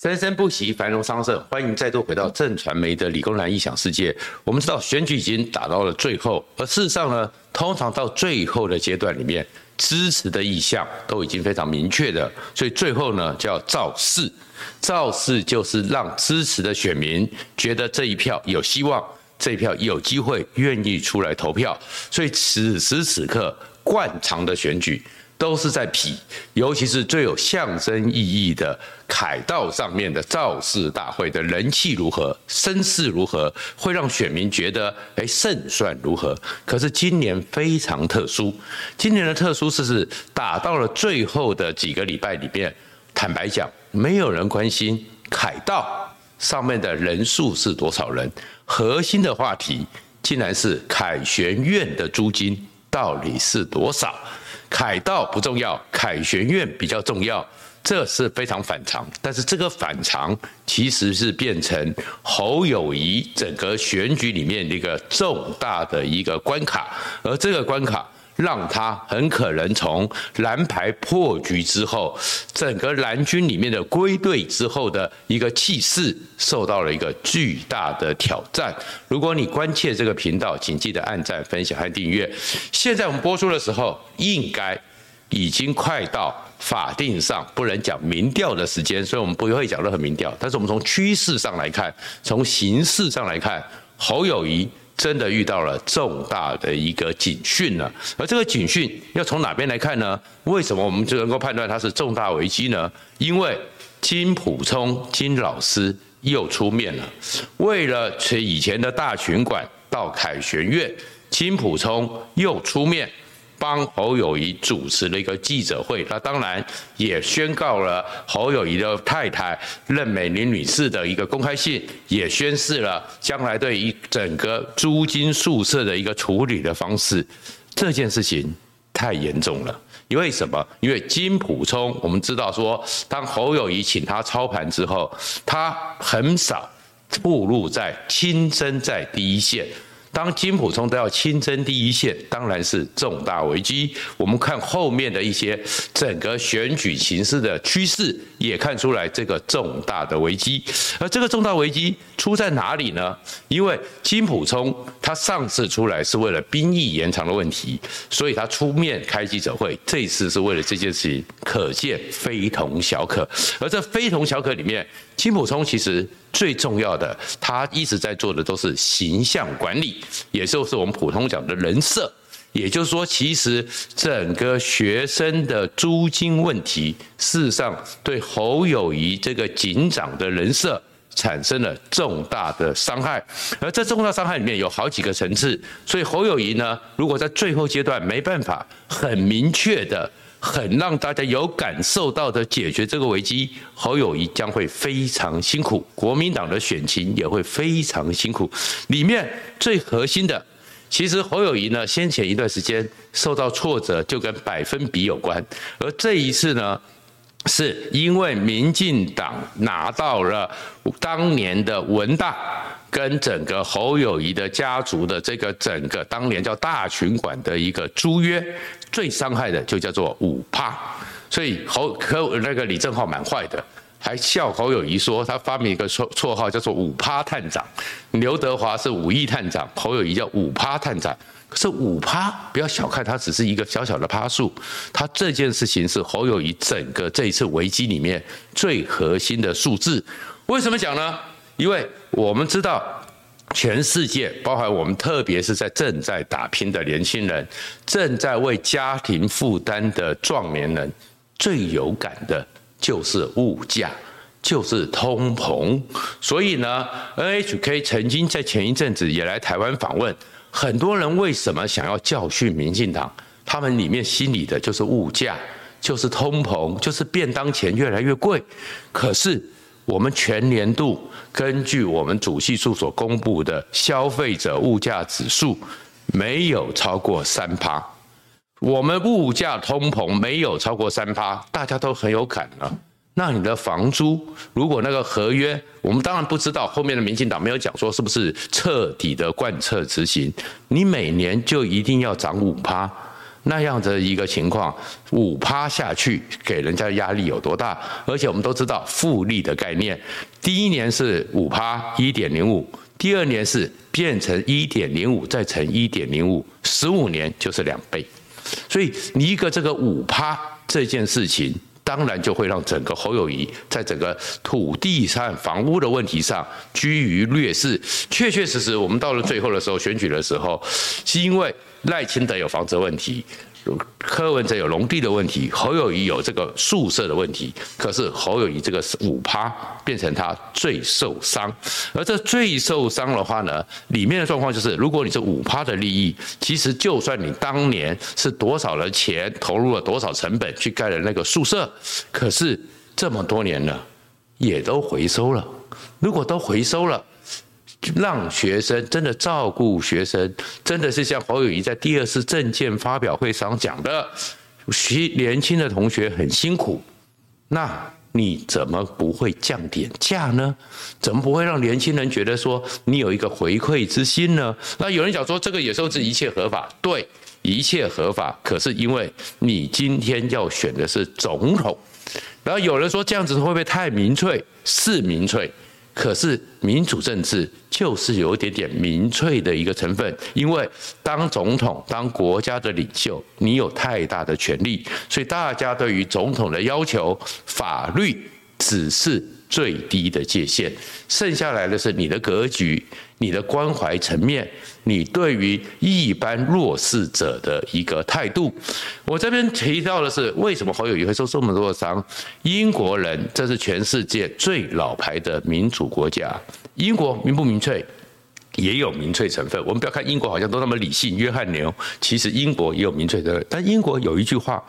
生生不息，繁荣昌盛。欢迎再度回到正传媒的理工男异想世界。我们知道选举已经打到了最后，而事实上呢，通常到最后的阶段里面，支持的意向都已经非常明确的，所以最后呢叫造势。造势就是让支持的选民觉得这一票有希望，这一票有机会愿意出来投票。所以此时此刻，惯常的选举。都是在比，尤其是最有象征意义的凯道上面的造势大会的人气如何，声势如何，会让选民觉得哎胜算如何。可是今年非常特殊，今年的特殊是是打到了最后的几个礼拜里面，坦白讲，没有人关心凯道上面的人数是多少人，核心的话题竟然是凯旋院的租金到底是多少。凯道不重要，凯旋院比较重要，这是非常反常。但是这个反常其实是变成侯友谊整个选举里面的一个重大的一个关卡，而这个关卡。让他很可能从蓝牌破局之后，整个蓝军里面的归队之后的一个气势受到了一个巨大的挑战。如果你关切这个频道，请记得按赞、分享和订阅。现在我们播出的时候，应该已经快到法定上不能讲民调的时间，所以我们不会讲任何民调。但是我们从趋势上来看，从形势上来看，侯友谊。真的遇到了重大的一个警讯了，而这个警讯要从哪边来看呢？为什么我们就能够判断它是重大危机呢？因为金溥聪金老师又出面了，为了从以前的大巡馆到凯旋院，金溥聪又出面。帮侯友宜主持了一个记者会，那当然也宣告了侯友宜的太太任美玲女士的一个公开信，也宣示了将来对于整个租金宿舍的一个处理的方式。这件事情太严重了，因为什么？因为金溥聪，我们知道说，当侯友谊请他操盘之后，他很少暴露在亲身在第一线。当金普聪都要亲征第一线，当然是重大危机。我们看后面的一些整个选举形势的趋势，也看出来这个重大的危机。而这个重大危机出在哪里呢？因为金普聪他上次出来是为了兵役延长的问题，所以他出面开记者会。这一次是为了这件事情，可见非同小可。而这非同小可里面，金溥聪其实。最重要的，他一直在做的都是形象管理，也就是我们普通讲的人设。也就是说，其实整个学生的租金问题，事实上对侯友谊这个警长的人设产生了重大的伤害。而这重大伤害里面有好几个层次，所以侯友谊呢，如果在最后阶段没办法很明确的。很让大家有感受到的解决这个危机，侯友谊将会非常辛苦，国民党的选情也会非常辛苦。里面最核心的，其实侯友谊呢，先前一段时间受到挫折，就跟百分比有关，而这一次呢，是因为民进党拿到了当年的文大。跟整个侯友宜的家族的这个整个当年叫大群馆的一个租约，最伤害的就叫做五趴，所以侯可那个李正浩蛮坏的，还笑侯友谊说他发明一个绰绰号叫做五趴探长，刘德华是五亿探长，侯友谊叫五趴探长，可是五趴不要小看它，只是一个小小的趴数，它这件事情是侯友谊整个这一次危机里面最核心的数字，为什么讲呢？因为我们知道，全世界，包含我们，特别是在正在打拼的年轻人，正在为家庭负担的壮年人，最有感的就是物价，就是通膨。所以呢，NHK 曾经在前一阵子也来台湾访问，很多人为什么想要教训民进党？他们里面心里的就是物价，就是通膨，就是便当钱越来越贵。可是。我们全年度根据我们主计处所公布的消费者物价指数，没有超过三趴。我们物价通膨没有超过三趴，大家都很有感了。那你的房租，如果那个合约，我们当然不知道后面的民进党没有讲说是不是彻底的贯彻执行，你每年就一定要涨五趴。那样的一个情况，五趴下去给人家压力有多大？而且我们都知道复利的概念，第一年是五趴一点零五，第二年是变成一点零五再乘一点零五，十五年就是两倍。所以你一个这个五趴这件事情，当然就会让整个侯友谊在整个土地上、房屋的问题上居于劣势。确确实实，我们到了最后的时候选举的时候，是因为。赖清德有房子问题，柯文哲有农地的问题，侯友谊有这个宿舍的问题。可是侯友谊这个五趴变成他最受伤，而这最受伤的话呢，里面的状况就是，如果你是五趴的利益，其实就算你当年是多少的钱投入了多少成本去盖了那个宿舍，可是这么多年了，也都回收了。如果都回收了。让学生真的照顾学生，真的是像侯友谊在第二次政见发表会上讲的，学年轻的同学很辛苦，那你怎么不会降点价呢？怎么不会让年轻人觉得说你有一个回馈之心呢？那有人讲说这个也说是一切合法，对，一切合法，可是因为你今天要选的是总统，然后有人说这样子会不会太民粹？是民粹。可是民主政治就是有一点点民粹的一个成分，因为当总统、当国家的领袖，你有太大的权利，所以大家对于总统的要求，法律只是最低的界限，剩下来的是你的格局。你的关怀层面，你对于一般弱势者的一个态度，我这边提到的是为什么侯友也会受这么多的伤？英国人，这是全世界最老牌的民主国家，英国民不民粹？也有民粹成分。我们不要看英国好像都那么理性，约翰牛，其实英国也有民粹的。但英国有一句话，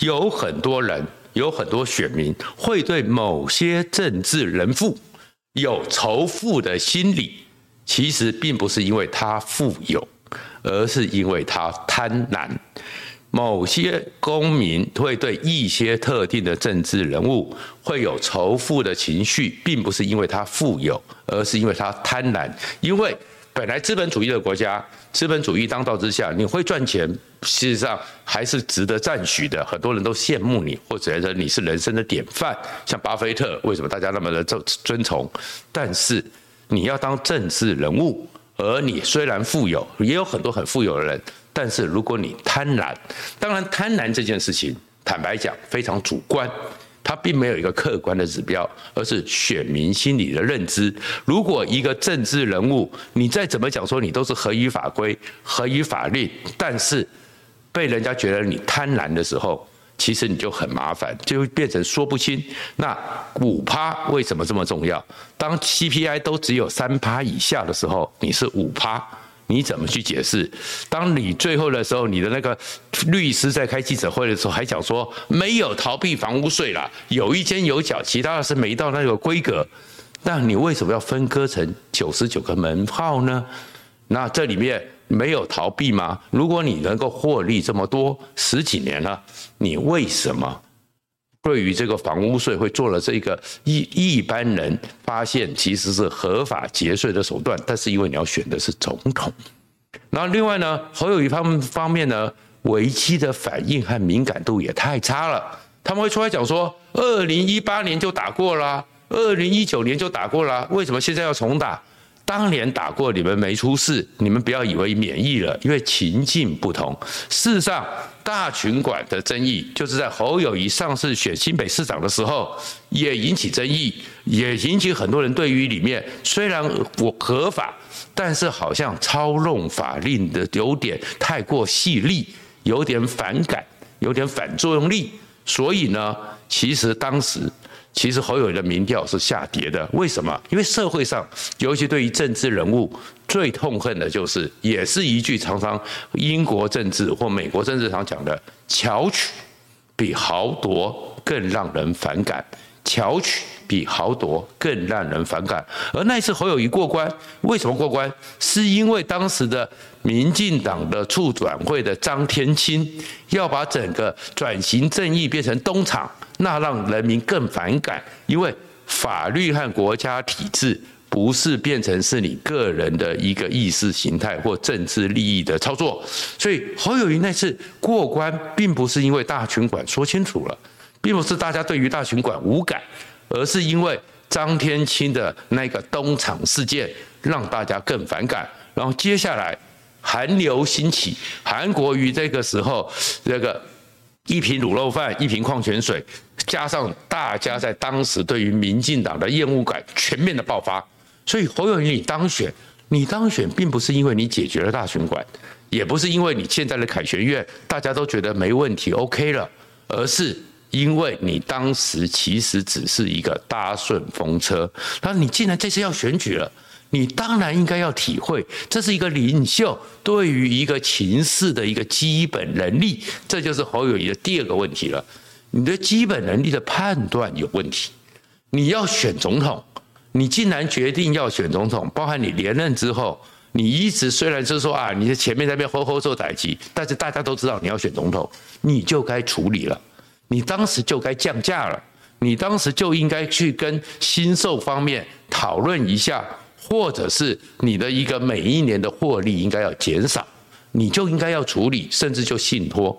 有很多人，有很多选民会对某些政治人物有仇富的心理。其实并不是因为他富有，而是因为他贪婪。某些公民会对一些特定的政治人物会有仇富的情绪，并不是因为他富有，而是因为他贪婪。因为本来资本主义的国家，资本主义当道之下，你会赚钱，事实上还是值得赞许的。很多人都羡慕你，或者觉得你是人生的典范。像巴菲特，为什么大家那么的尊尊崇？但是。你要当政治人物，而你虽然富有，也有很多很富有的人，但是如果你贪婪，当然贪婪这件事情，坦白讲非常主观，它并没有一个客观的指标，而是选民心理的认知。如果一个政治人物，你再怎么讲说你都是合于法规、合于法律，但是被人家觉得你贪婪的时候，其实你就很麻烦，就会变成说不清。那五趴为什么这么重要？当 CPI 都只有三趴以下的时候，你是五趴，你怎么去解释？当你最后的时候，你的那个律师在开记者会的时候还讲说没有逃避房屋税啦，有一间有缴，其他的是没到那个规格。那你为什么要分割成九十九个门号呢？那这里面。没有逃避吗？如果你能够获利这么多十几年了，你为什么对于这个房屋税会做了这个一一般人发现其实是合法节税的手段？但是因为你要选的是总统，然后另外呢，侯友宜他们方面呢，危机的反应和敏感度也太差了。他们会出来讲说，二零一八年就打过了，二零一九年就打过了，为什么现在要重打？当年打过，你们没出事，你们不要以为免疫了，因为情境不同。事实上，大群馆的争议就是在侯友宜上次选新北市长的时候，也引起争议，也引起很多人对于里面虽然我合法，但是好像操弄法令的有点太过细腻，有点反感，有点反作用力。所以呢，其实当时。其实侯友宜的民调是下跌的，为什么？因为社会上，尤其对于政治人物，最痛恨的就是，也是一句常常英国政治或美国政治常讲的“巧取比豪夺更让人反感”。巧取比豪夺更让人反感。而那一次侯友谊过关，为什么过关？是因为当时的民进党的促转会的张天钦要把整个转型正义变成东厂。那让人民更反感，因为法律和国家体制不是变成是你个人的一个意识形态或政治利益的操作。所以侯友谊那次过关，并不是因为大群馆说清楚了，并不是大家对于大群馆无感，而是因为张天青的那个东厂事件让大家更反感。然后接下来韩流兴起，韩国瑜这个时候这个。一瓶卤肉饭，一瓶矿泉水，加上大家在当时对于民进党的厌恶感全面的爆发，所以侯友宜你当选，你当选并不是因为你解决了大群馆，也不是因为你现在的凯旋院大家都觉得没问题 OK 了，而是因为你当时其实只是一个搭顺风车，那你既然这次要选举了。你当然应该要体会，这是一个领袖对于一个情势的一个基本能力，这就是侯友谊的第二个问题了。你的基本能力的判断有问题。你要选总统，你既然决定要选总统，包含你连任之后，你一直虽然是说啊，你的前面那边吼吼受打击，但是大家都知道你要选总统，你就该处理了，你当时就该降价了，你当时就应该去跟新售方面讨论一下。或者是你的一个每一年的获利应该要减少，你就应该要处理，甚至就信托，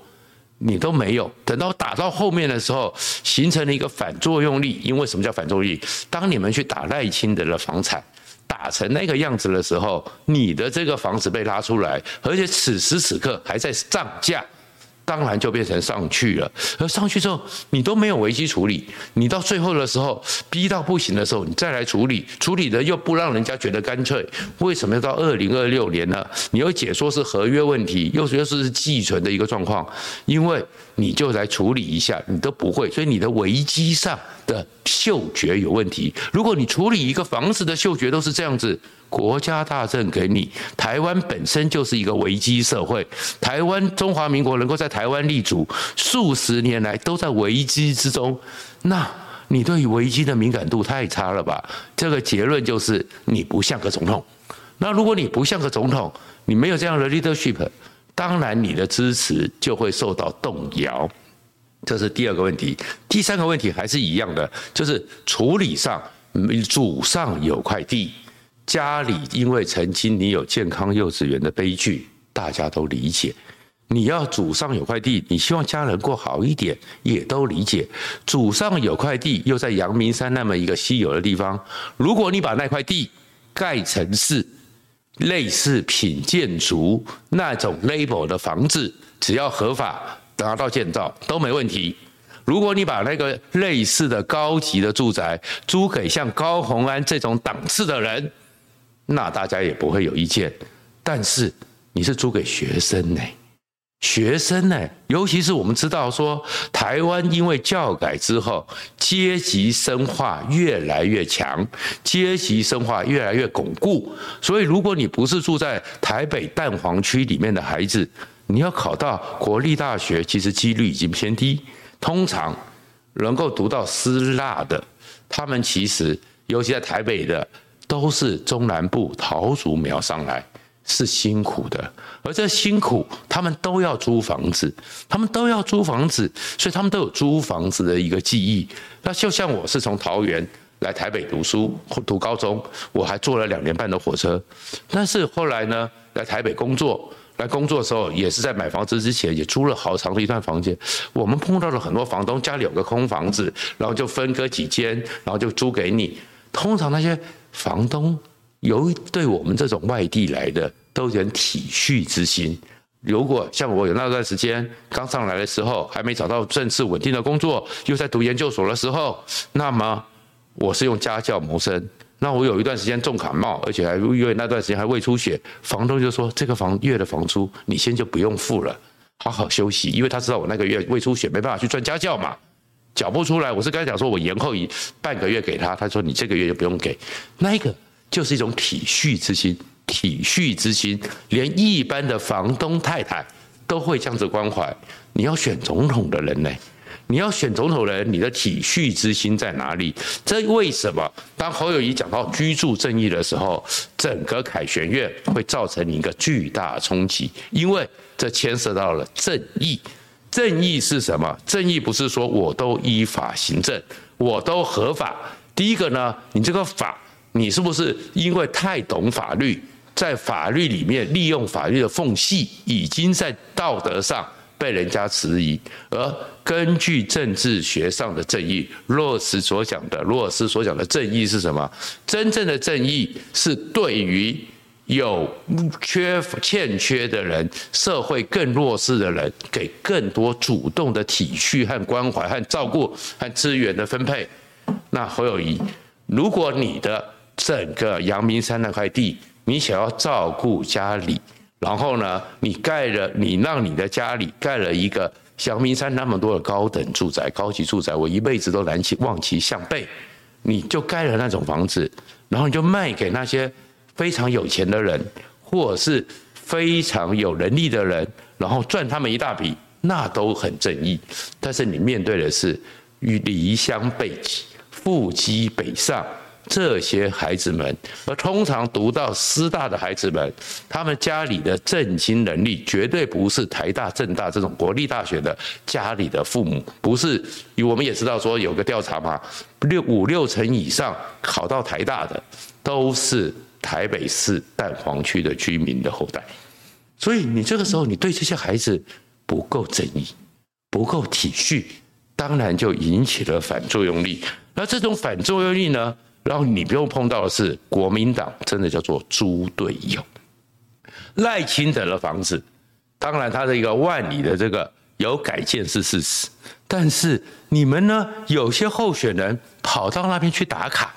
你都没有。等到打到后面的时候，形成了一个反作用力。因为什么叫反作用力？当你们去打赖清德的房产，打成那个样子的时候，你的这个房子被拉出来，而且此时此刻还在涨价。当然就变成上去了，而上去之后你都没有危机处理，你到最后的时候逼到不行的时候，你再来处理，处理的又不让人家觉得干脆。为什么要到二零二六年呢？你又解说是合约问题，又是又是寄存的一个状况，因为你就来处理一下，你都不会，所以你的危机上的嗅觉有问题。如果你处理一个房子的嗅觉都是这样子。国家大政给你，台湾本身就是一个危机社会。台湾中华民国能够在台湾立足数十年来都在危机之中，那你对于危机的敏感度太差了吧？这个结论就是你不像个总统。那如果你不像个总统，你没有这样的 leadership，当然你的支持就会受到动摇。这是第二个问题。第三个问题还是一样的，就是处理上，祖上有块地。家里因为曾经你有健康幼稚园的悲剧，大家都理解。你要祖上有块地，你希望家人过好一点，也都理解。祖上有块地，又在阳明山那么一个稀有的地方，如果你把那块地盖成是类似品建筑那种 label 的房子，只要合法拿到建造都没问题。如果你把那个类似的高级的住宅租给像高虹安这种档次的人，那大家也不会有意见，但是你是租给学生呢？学生呢？尤其是我们知道说，台湾因为教改之后，阶级深化越来越强，阶级深化越来越巩固，所以如果你不是住在台北蛋黄区里面的孩子，你要考到国立大学，其实几率已经偏低。通常能够读到师大的，他们其实尤其在台北的。都是中南部桃竹苗上来，是辛苦的，而这辛苦，他们都要租房子，他们都要租房子，所以他们都有租房子的一个记忆。那就像我是从桃园来台北读书读高中，我还坐了两年半的火车，但是后来呢，来台北工作，来工作的时候也是在买房子之前也租了好长的一段房间。我们碰到了很多房东家里有个空房子，然后就分割几间，然后就租给你。通常那些。房东有对我们这种外地来的都有点体恤之心。如果像我有那段时间刚上来的时候，还没找到正式稳定的工作，又在读研究所的时候，那么我是用家教谋生。那我有一段时间重感冒，而且还因为那段时间还胃出血，房东就说这个房月的房租你先就不用付了，好好休息，因为他知道我那个月胃出血没办法去赚家教嘛。缴不出来，我是刚才讲说，我延后一半个月给他，他说你这个月就不用给，那一个就是一种体恤之心，体恤之心，连一般的房东太太都会这样子关怀。你要选总统的人呢？你要选总统的人，你的体恤之心在哪里？这为什么？当侯友谊讲到居住正义的时候，整个凯旋院会造成一个巨大冲击，因为这牵涉到了正义。正义是什么？正义不是说我都依法行政，我都合法。第一个呢，你这个法你是不是因为太懂法律，在法律里面利用法律的缝隙，已经在道德上被人家质疑？而根据政治学上的正义，罗斯所讲的，罗尔斯所讲的正义是什么？真正的正义是对于有缺欠缺的人，社会更弱势的人，给更多主动的体恤和关怀和照顾和资源的分配。那侯友谊，如果你的整个阳明山那块地，你想要照顾家里，然后呢，你盖了，你让你的家里盖了一个阳明山那么多的高等住宅、高级住宅，我一辈子都难其望其项背，你就盖了那种房子，然后你就卖给那些。非常有钱的人，或者是非常有能力的人，然后赚他们一大笔，那都很正义。但是你面对的是与离乡背井、父笈北上这些孩子们，而通常读到师大的孩子们，他们家里的政经能力绝对不是台大、政大这种国立大学的家里的父母，不是。我们也知道说有个调查嘛，六五六成以上考到台大的都是。台北市蛋黄区的居民的后代，所以你这个时候你对这些孩子不够正义，不够体恤，当然就引起了反作用力。那这种反作用力呢，然后你不用碰到的是国民党，真的叫做猪队友。赖清德的房子，当然他的一个万里的这个有改建是事实，但是你们呢，有些候选人跑到那边去打卡，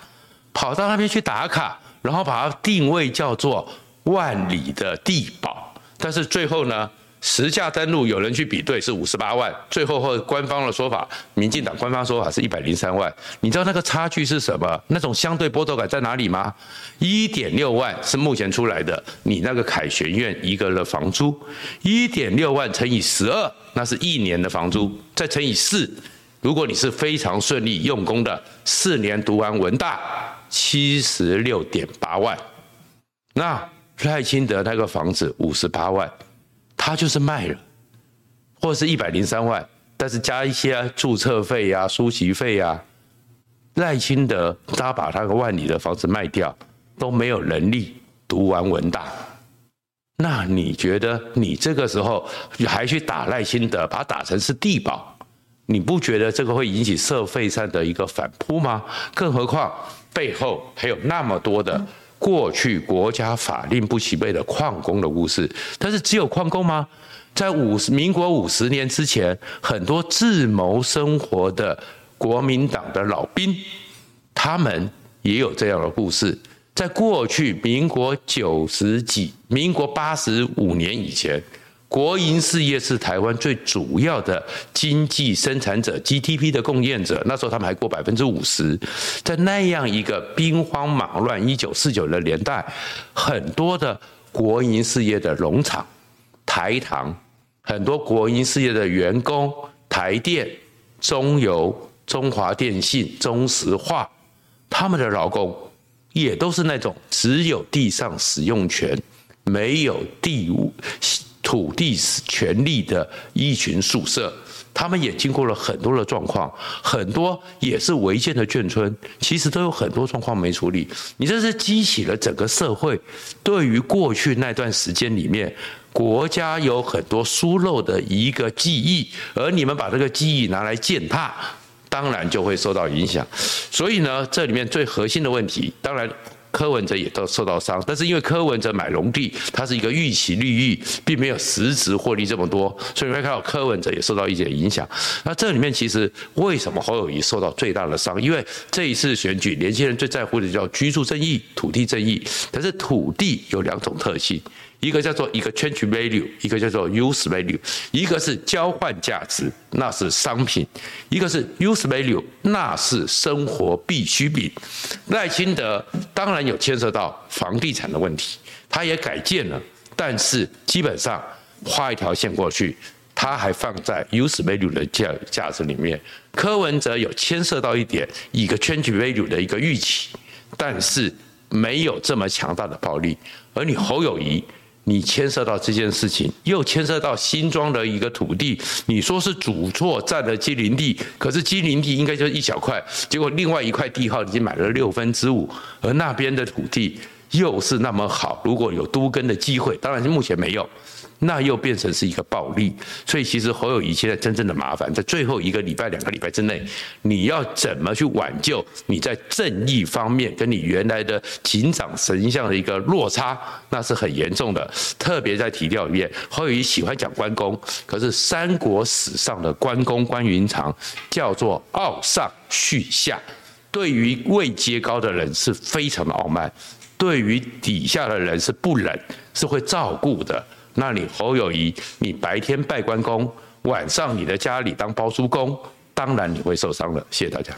跑到那边去打卡。然后把它定位叫做万里的地堡，但是最后呢，实价登录有人去比对是五十八万，最后或官方的说法，民进党官方说法是一百零三万。你知道那个差距是什么？那种相对剥夺感在哪里吗？一点六万是目前出来的，你那个凯旋苑一个的房租，一点六万乘以十二，那是一年的房租，再乘以四，如果你是非常顺利用功的，四年读完文大。七十六点八万，那赖清德那个房子五十八万，他就是卖了，或是一百零三万，但是加一些注册费呀、书籍费呀，赖清德他把他个万里的房子卖掉，都没有能力读完文大，那你觉得你这个时候还去打赖清德，把他打成是地保，你不觉得这个会引起社会上的一个反扑吗？更何况。背后还有那么多的过去国家法令不齐备的矿工的故事，但是只有矿工吗？在五十民国五十年之前，很多自谋生活的国民党的老兵，他们也有这样的故事。在过去民国九十几、民国八十五年以前。国营事业是台湾最主要的经济生产者，GDP 的贡献者。那时候他们还过百分之五十，在那样一个兵荒马乱一九四九的年代，很多的国营事业的农场、台糖，很多国营事业的员工，台电、中油、中华电信、中石化，他们的劳工也都是那种只有地上使用权，没有地物。土地权利的一群宿舍，他们也经过了很多的状况，很多也是违建的眷村，其实都有很多状况没处理。你这是激起了整个社会对于过去那段时间里面国家有很多疏漏的一个记忆，而你们把这个记忆拿来践踏，当然就会受到影响。所以呢，这里面最核心的问题，当然。柯文哲也都受到伤，但是因为柯文哲买农地，他是一个预期利益，并没有实质获利这么多，所以你会看到柯文哲也受到一点影响。那这里面其实为什么侯友谊受到最大的伤？因为这一次选举，年轻人最在乎的叫居住正义、土地正义，但是土地有两种特性。一个叫做一个 exchange value，一个叫做 use value，一个是交换价值，那是商品；一个是 use value，那是生活必需品。赖清德当然有牵涉到房地产的问题，他也改建了，但是基本上画一条线过去，他还放在 use value 的价价值里面。柯文哲有牵涉到一点一个 exchange value 的一个预期，但是没有这么强大的暴力，而你侯友宜。你牵涉到这件事情，又牵涉到新庄的一个土地，你说是主厝占了基林地，可是基林地应该就是一小块，结果另外一块地号已经买了六分之五，而那边的土地又是那么好，如果有都更的机会，当然是目前没有。那又变成是一个暴利，所以其实侯友谊现在真正的麻烦，在最后一个礼拜、两个礼拜之内，你要怎么去挽救你在正义方面跟你原来的警长神像的一个落差，那是很严重的。特别在提调里面，侯友谊喜欢讲关公，可是三国史上的关公关云长叫做傲上蓄下，对于位阶高的人是非常的傲慢，对于底下的人是不忍，是会照顾的。那你侯友谊，你白天拜关公，晚上你的家里当包租公，当然你会受伤了。谢谢大家。